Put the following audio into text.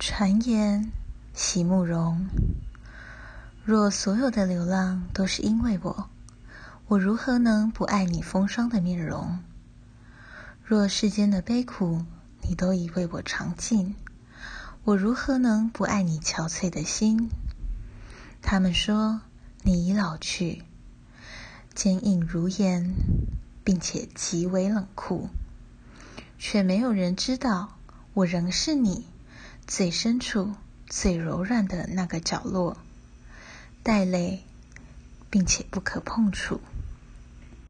传言，席慕容。若所有的流浪都是因为我，我如何能不爱你风霜的面容？若世间的悲苦你都已为我尝尽，我如何能不爱你憔悴的心？他们说你已老去，坚硬如岩，并且极为冷酷，却没有人知道我仍是你。最深处、最柔软的那个角落，带泪，并且不可碰触。